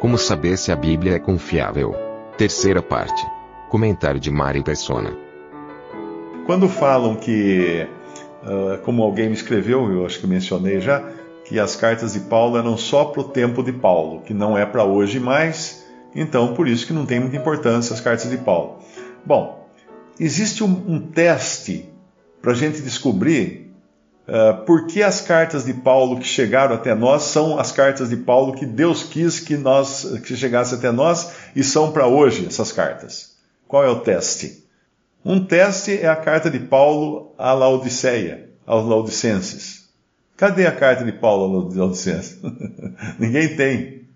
Como saber se a Bíblia é confiável? Terceira parte. Comentário de Mari Persona. Quando falam que, uh, como alguém me escreveu, eu acho que mencionei já, que as cartas de Paulo eram só para o tempo de Paulo, que não é para hoje mais, então por isso que não tem muita importância as cartas de Paulo. Bom, existe um, um teste para a gente descobrir uh, por que as cartas de Paulo que chegaram até nós são as cartas de Paulo que Deus quis que nós que chegasse até nós e são para hoje essas cartas. Qual é o teste? Um teste é a carta de Paulo à Laodiceia, aos Laodicenses. Cadê a carta de Paulo aos Laodicenses? ninguém tem.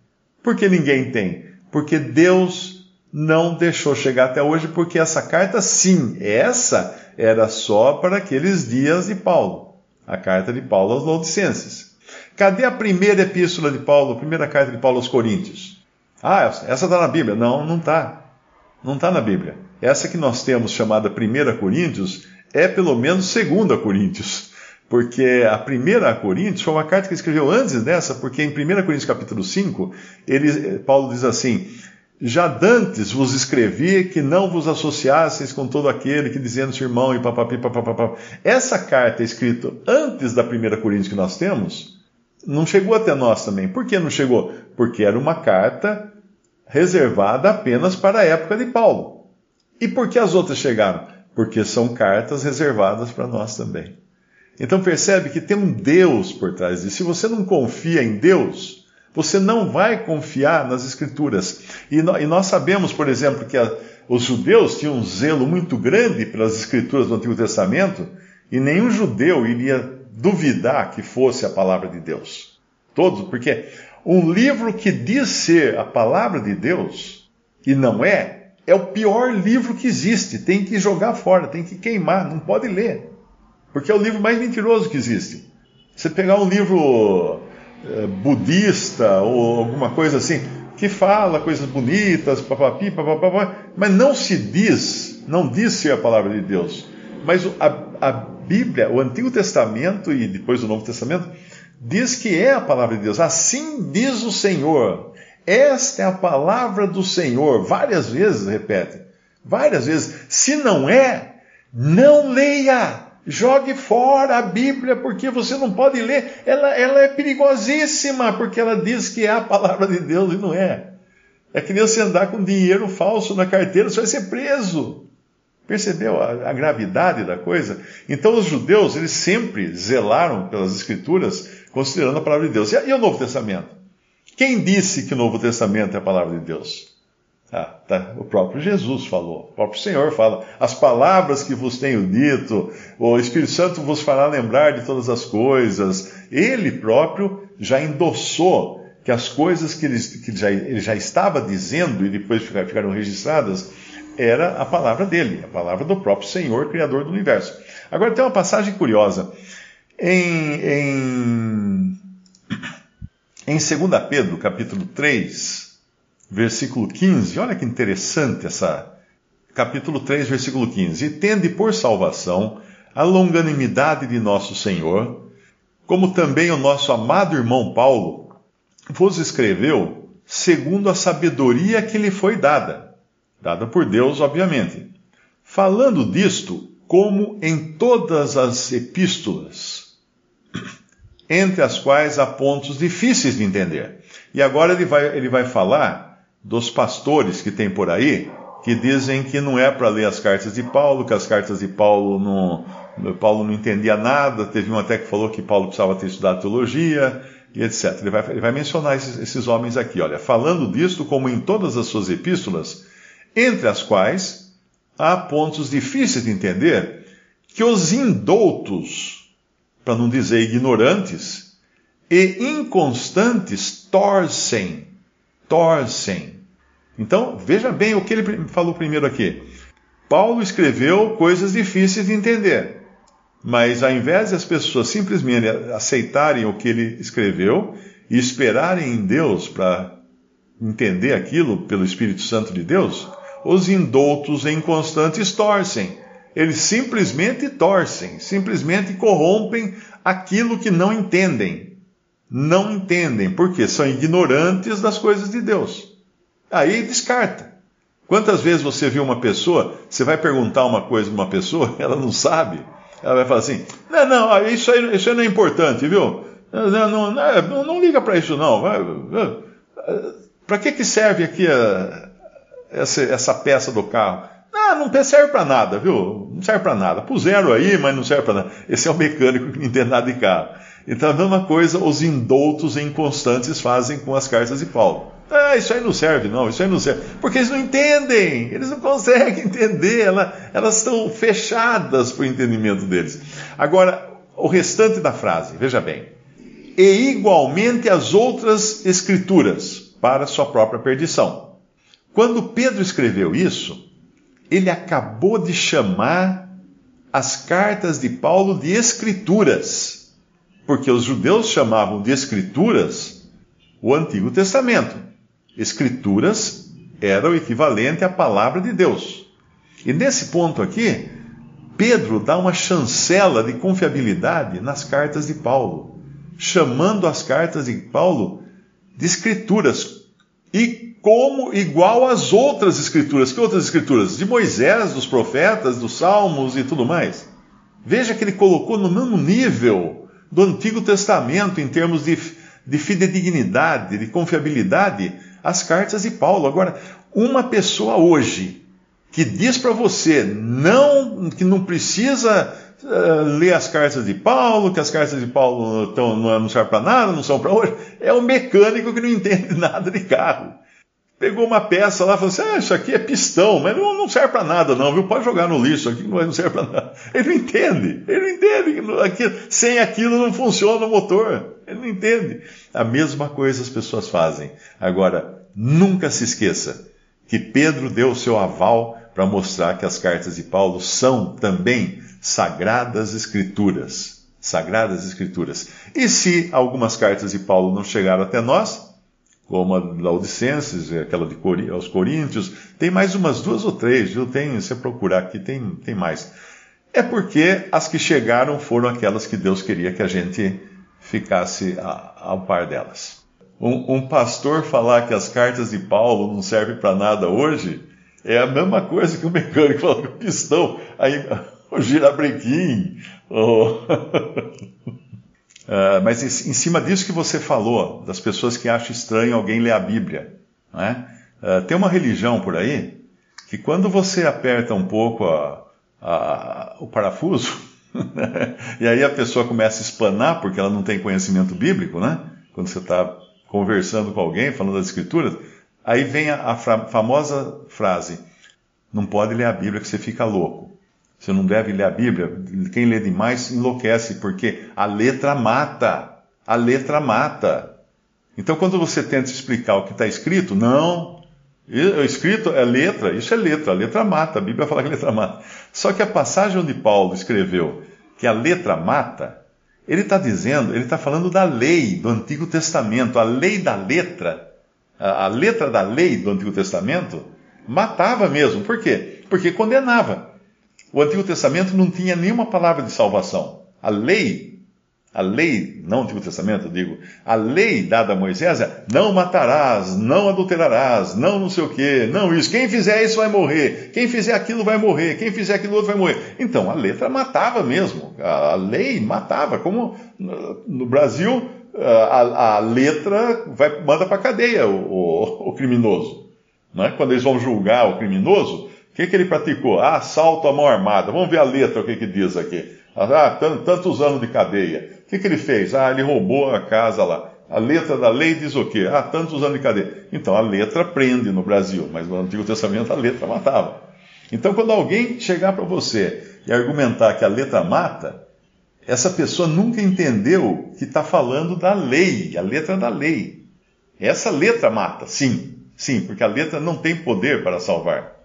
Por que ninguém tem? Porque Deus não deixou chegar até hoje, porque essa carta, sim, essa era só para aqueles dias de Paulo. A carta de Paulo aos Laodicenses. Cadê a primeira epístola de Paulo, a primeira carta de Paulo aos Coríntios? Ah, essa está na Bíblia. Não, não está. Não está na Bíblia. Essa que nós temos chamada 1 Coríntios é pelo menos 2 Coríntios. Porque a primeira Coríntios foi uma carta que ele escreveu antes dessa, porque em 1 Coríntios capítulo 5, ele, Paulo diz assim: Já dantes vos escrevi que não vos associasseis com todo aquele que dizendo-se irmão e papapi, papapá. Essa carta escrita antes da 1 Coríntios que nós temos, não chegou até nós também. Por que não chegou? Porque era uma carta reservada apenas para a época de Paulo. E por que as outras chegaram? Porque são cartas reservadas para nós também. Então percebe que tem um Deus por trás disso. Se você não confia em Deus, você não vai confiar nas Escrituras. E, nós sabemos, por exemplo, que a, os judeus tinham um zelo muito grande pelas Escrituras do Antigo Testamento, e nenhum judeu iria duvidar que fosse a palavra de Deus. Todos, porque um livro que diz ser a palavra de Deus e não é, é o pior livro que existe. Tem que jogar fora, tem que queimar, não pode ler. Porque é o livro mais mentiroso que existe. Você pegar um livro é, budista ou alguma coisa assim, que fala coisas bonitas, papapi, papapá, mas não se diz, não diz ser a palavra de Deus. Mas a, a Bíblia, o Antigo Testamento e depois o Novo Testamento, diz que é a palavra de Deus. Assim diz o Senhor. Esta é a palavra do Senhor. Várias vezes repete. Várias vezes. Se não é, não leia. Jogue fora a Bíblia, porque você não pode ler. Ela, ela é perigosíssima, porque ela diz que é a palavra de Deus e não é. É que nem você andar com dinheiro falso na carteira, você vai ser preso. Percebeu a, a, gravidade da coisa? Então os judeus, eles sempre zelaram pelas escrituras, considerando a palavra de Deus. E, e o Novo Testamento? Quem disse que o Novo Testamento é a palavra de Deus? Tá. O próprio Jesus falou, o próprio Senhor fala: as palavras que vos tenho dito, o Espírito Santo vos fará lembrar de todas as coisas. Ele próprio já endossou que as coisas que ele, que já, ele já estava dizendo e depois ficaram registradas era a palavra dele, a palavra do próprio Senhor, Criador do universo. Agora tem uma passagem curiosa. Em, em, em 2 Pedro, capítulo 3, versículo 15. Olha que interessante essa. Capítulo 3, versículo 15. E tende por salvação a longanimidade de nosso Senhor, como também o nosso amado irmão Paulo vos escreveu segundo a sabedoria que lhe foi dada, dada por Deus, obviamente. Falando disto, como em todas as epístolas, entre as quais há pontos difíceis de entender. E agora ele vai, ele vai falar dos pastores que tem por aí, que dizem que não é para ler as cartas de Paulo, que as cartas de Paulo não, Paulo não entendia nada, teve um até que falou que Paulo precisava ter estudado teologia, e etc. Ele vai, ele vai mencionar esses, esses homens aqui, olha, falando disto como em todas as suas epístolas, entre as quais há pontos difíceis de entender, que os indoutos, para não dizer ignorantes, e inconstantes torcem. Torcem. Então, veja bem o que ele falou primeiro aqui. Paulo escreveu coisas difíceis de entender, mas ao invés de as pessoas simplesmente aceitarem o que ele escreveu e esperarem em Deus para entender aquilo pelo Espírito Santo de Deus, os indoutos e inconstantes torcem. Eles simplesmente torcem, simplesmente corrompem aquilo que não entendem. Não entendem, porque são ignorantes das coisas de Deus. Aí descarta. Quantas vezes você viu uma pessoa, você vai perguntar uma coisa para uma pessoa, ela não sabe, ela vai falar assim: não, não, isso aí, isso aí não é importante, viu? Não, não, não, não liga para isso, não. Para que, que serve aqui a, essa, essa peça do carro? Ah, não serve para nada, viu? Não serve para nada. Puseram aí, mas não serve para nada. Esse é o mecânico que não entende nada de carro. Então, a mesma coisa os indoutos e inconstantes fazem com as cartas de Paulo. Ah, isso aí não serve, não, isso aí não serve. Porque eles não entendem, eles não conseguem entender, ela, elas estão fechadas para o entendimento deles. Agora, o restante da frase, veja bem. E igualmente as outras escrituras, para sua própria perdição. Quando Pedro escreveu isso, ele acabou de chamar as cartas de Paulo de escrituras, porque os judeus chamavam de escrituras o Antigo Testamento. Escrituras era o equivalente à palavra de Deus. E nesse ponto aqui, Pedro dá uma chancela de confiabilidade nas cartas de Paulo, chamando as cartas de Paulo de escrituras e como igual às outras escrituras. Que outras escrituras? De Moisés, dos profetas, dos salmos e tudo mais. Veja que ele colocou no mesmo nível do Antigo Testamento em termos de, de fidedignidade, de confiabilidade, as cartas de Paulo. Agora, uma pessoa hoje que diz para você não que não precisa uh, ler as cartas de Paulo, que as cartas de Paulo tão, não servem para nada, não são para hoje, é um mecânico que não entende nada de carro pegou uma peça lá e falou assim: ah, isso aqui é pistão, mas não, não serve para nada, não, viu? Pode jogar no lixo, aqui não serve para nada. Ele não entende, ele não entende aquilo, sem aquilo não funciona o motor. Ele não entende. A mesma coisa as pessoas fazem. Agora, nunca se esqueça que Pedro deu o seu aval para mostrar que as cartas de Paulo são também sagradas escrituras. Sagradas escrituras. E se algumas cartas de Paulo não chegaram até nós, como a Laodicenses, aquela de Cori aos Coríntios, tem mais umas duas ou três, viu? Tem, se procurar aqui, tem, tem mais. É porque as que chegaram foram aquelas que Deus queria que a gente ficasse ao par delas. Um, um pastor falar que as cartas de Paulo não servem para nada hoje é a mesma coisa que o mecânico falar que o pistão, aí, o girabrequim, o... Mas em cima disso que você falou, das pessoas que acham estranho alguém ler a Bíblia, né? uh, tem uma religião por aí que quando você aperta um pouco a, a, o parafuso, e aí a pessoa começa a espanar porque ela não tem conhecimento bíblico, né? Quando você está conversando com alguém, falando das Escrituras, aí vem a, a famosa frase: não pode ler a Bíblia que você fica louco. Você não deve ler a Bíblia. Quem lê demais enlouquece, porque a letra mata. A letra mata. Então, quando você tenta explicar o que está escrito, não. Escrito é letra, isso é letra, a letra mata. A Bíblia fala que a letra mata. Só que a passagem onde Paulo escreveu que a letra mata, ele está dizendo, ele está falando da lei do Antigo Testamento, a lei da letra, a, a letra da lei do Antigo Testamento matava mesmo. Por quê? Porque condenava. O Antigo Testamento não tinha nenhuma palavra de salvação. A lei, a lei, não o Antigo Testamento, eu digo, a lei dada a Moisés é não matarás, não adulterarás, não não sei o quê, não isso. Quem fizer isso vai morrer, quem fizer aquilo vai morrer, quem fizer aquilo outro vai morrer. Então, a letra matava mesmo, a, lei matava, como no, Brasil, a, a, letra vai, manda para cadeia o, o, o criminoso. Não é? Quando eles vão julgar o criminoso, o que, que ele praticou? Ah, assalto à mão armada. Vamos ver a letra, o que, que diz aqui. Ah, tantos anos de cadeia. O que, que ele fez? Ah, ele roubou a casa lá. A letra da lei diz o quê? Ah, tantos anos de cadeia. Então a letra prende no Brasil, mas no Antigo Testamento a letra matava. Então quando alguém chegar para você e argumentar que a letra mata, essa pessoa nunca entendeu que está falando da lei, a letra da lei. Essa letra mata, sim, sim, porque a letra não tem poder para salvar.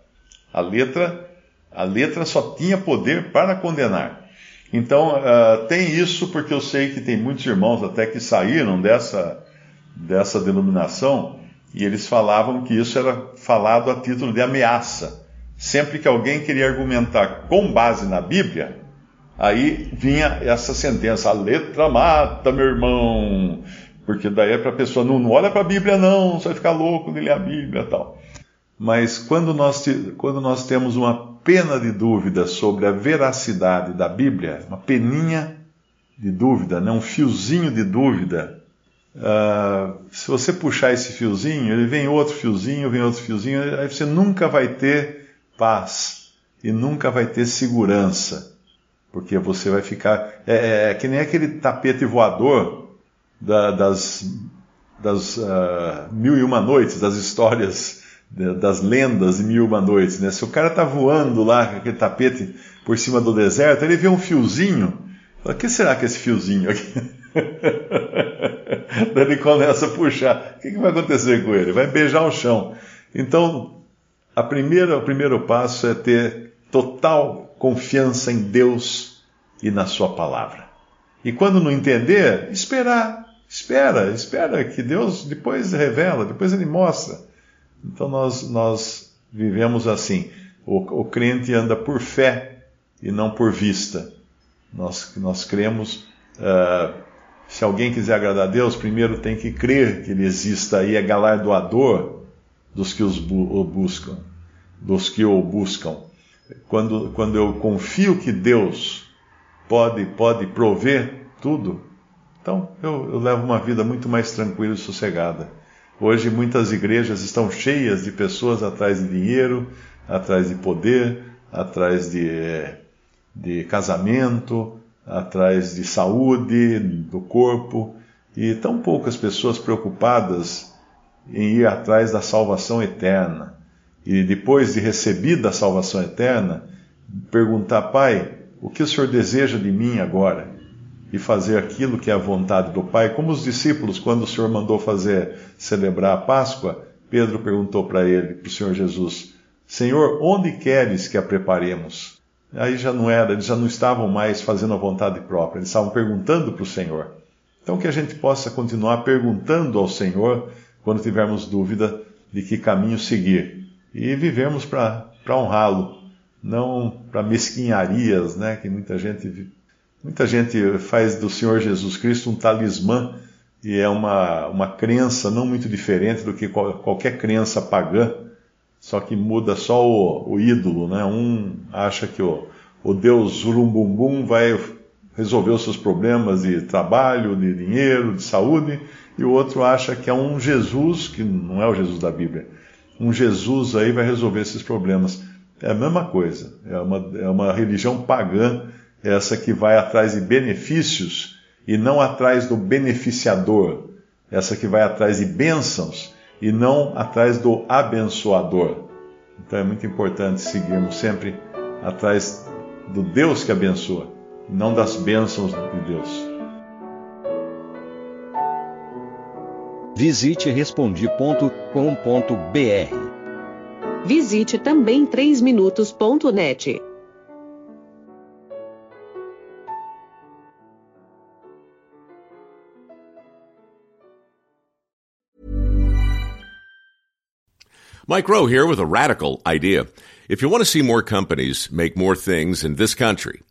A letra, a letra só tinha poder para condenar. Então, uh, tem isso porque eu sei que tem muitos irmãos até que saíram dessa, dessa denominação e eles falavam que isso era falado a título de ameaça. Sempre que alguém queria argumentar com base na Bíblia, aí vinha essa sentença: a letra mata, meu irmão. Porque daí é para a pessoa, não, não olha para a Bíblia, não, você vai ficar louco de ler a Bíblia tal. Mas quando nós, quando nós temos uma pena de dúvida sobre a veracidade da Bíblia, uma peninha de dúvida, né, um fiozinho de dúvida, uh, se você puxar esse fiozinho, ele vem outro fiozinho, vem outro fiozinho, aí você nunca vai ter paz e nunca vai ter segurança, porque você vai ficar. É, é, é que nem aquele tapete voador da, das, das uh, mil e uma noites, das histórias, das lendas de mil uma noites. Né? Se o cara está voando lá com aquele tapete por cima do deserto, ele vê um fiozinho. Fala, o que será que é esse fiozinho aqui? Daí ele começa a puxar. O que, que vai acontecer com ele? Vai beijar o chão. Então, a primeira, o primeiro passo é ter total confiança em Deus e na Sua palavra. E quando não entender, esperar. Espera, espera que Deus depois revela, depois Ele mostra. Então nós, nós vivemos assim. O, o crente anda por fé e não por vista. Nós, nós cremos. Uh, se alguém quiser agradar a Deus, primeiro tem que crer que Ele exista e é galardoador dos que os bu o buscam, dos que o buscam. Quando, quando eu confio que Deus pode, pode prover tudo, então eu, eu levo uma vida muito mais tranquila e sossegada. Hoje muitas igrejas estão cheias de pessoas atrás de dinheiro, atrás de poder, atrás de, de casamento, atrás de saúde do corpo, e tão poucas pessoas preocupadas em ir atrás da salvação eterna. E depois de recebida a salvação eterna, perguntar, Pai, o que o Senhor deseja de mim agora? E fazer aquilo que é a vontade do Pai, como os discípulos, quando o Senhor mandou fazer celebrar a Páscoa, Pedro perguntou para ele, para o Senhor Jesus: Senhor, onde queres que a preparemos? Aí já não era, eles já não estavam mais fazendo a vontade própria, eles estavam perguntando para o Senhor. Então que a gente possa continuar perguntando ao Senhor quando tivermos dúvida de que caminho seguir e vivemos para honrá-lo, não para mesquinharias, né, que muita gente Muita gente faz do Senhor Jesus Cristo um talismã e é uma, uma crença não muito diferente do que qualquer crença pagã, só que muda só o, o ídolo, né? Um acha que o, o Deus Urumbumbum vai resolver os seus problemas de trabalho, de dinheiro, de saúde, e o outro acha que é um Jesus, que não é o Jesus da Bíblia, um Jesus aí vai resolver esses problemas. É a mesma coisa, é uma, é uma religião pagã essa que vai atrás de benefícios e não atrás do beneficiador, essa que vai atrás de bênçãos e não atrás do abençoador. Então é muito importante seguirmos sempre atrás do Deus que abençoa, não das bênçãos de Deus. Visite respondi.com.br. Visite também 3minutos.net. Mike Rowe here with a radical idea. If you want to see more companies make more things in this country,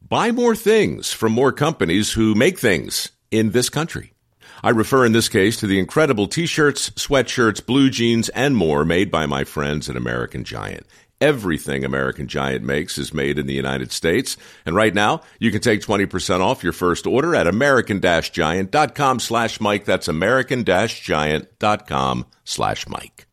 buy more things from more companies who make things in this country. I refer in this case to the incredible t-shirts, sweatshirts, blue jeans, and more made by my friends at American Giant. Everything American Giant makes is made in the United States. And right now, you can take 20% off your first order at american-giant.com slash Mike. That's american-giant.com slash Mike.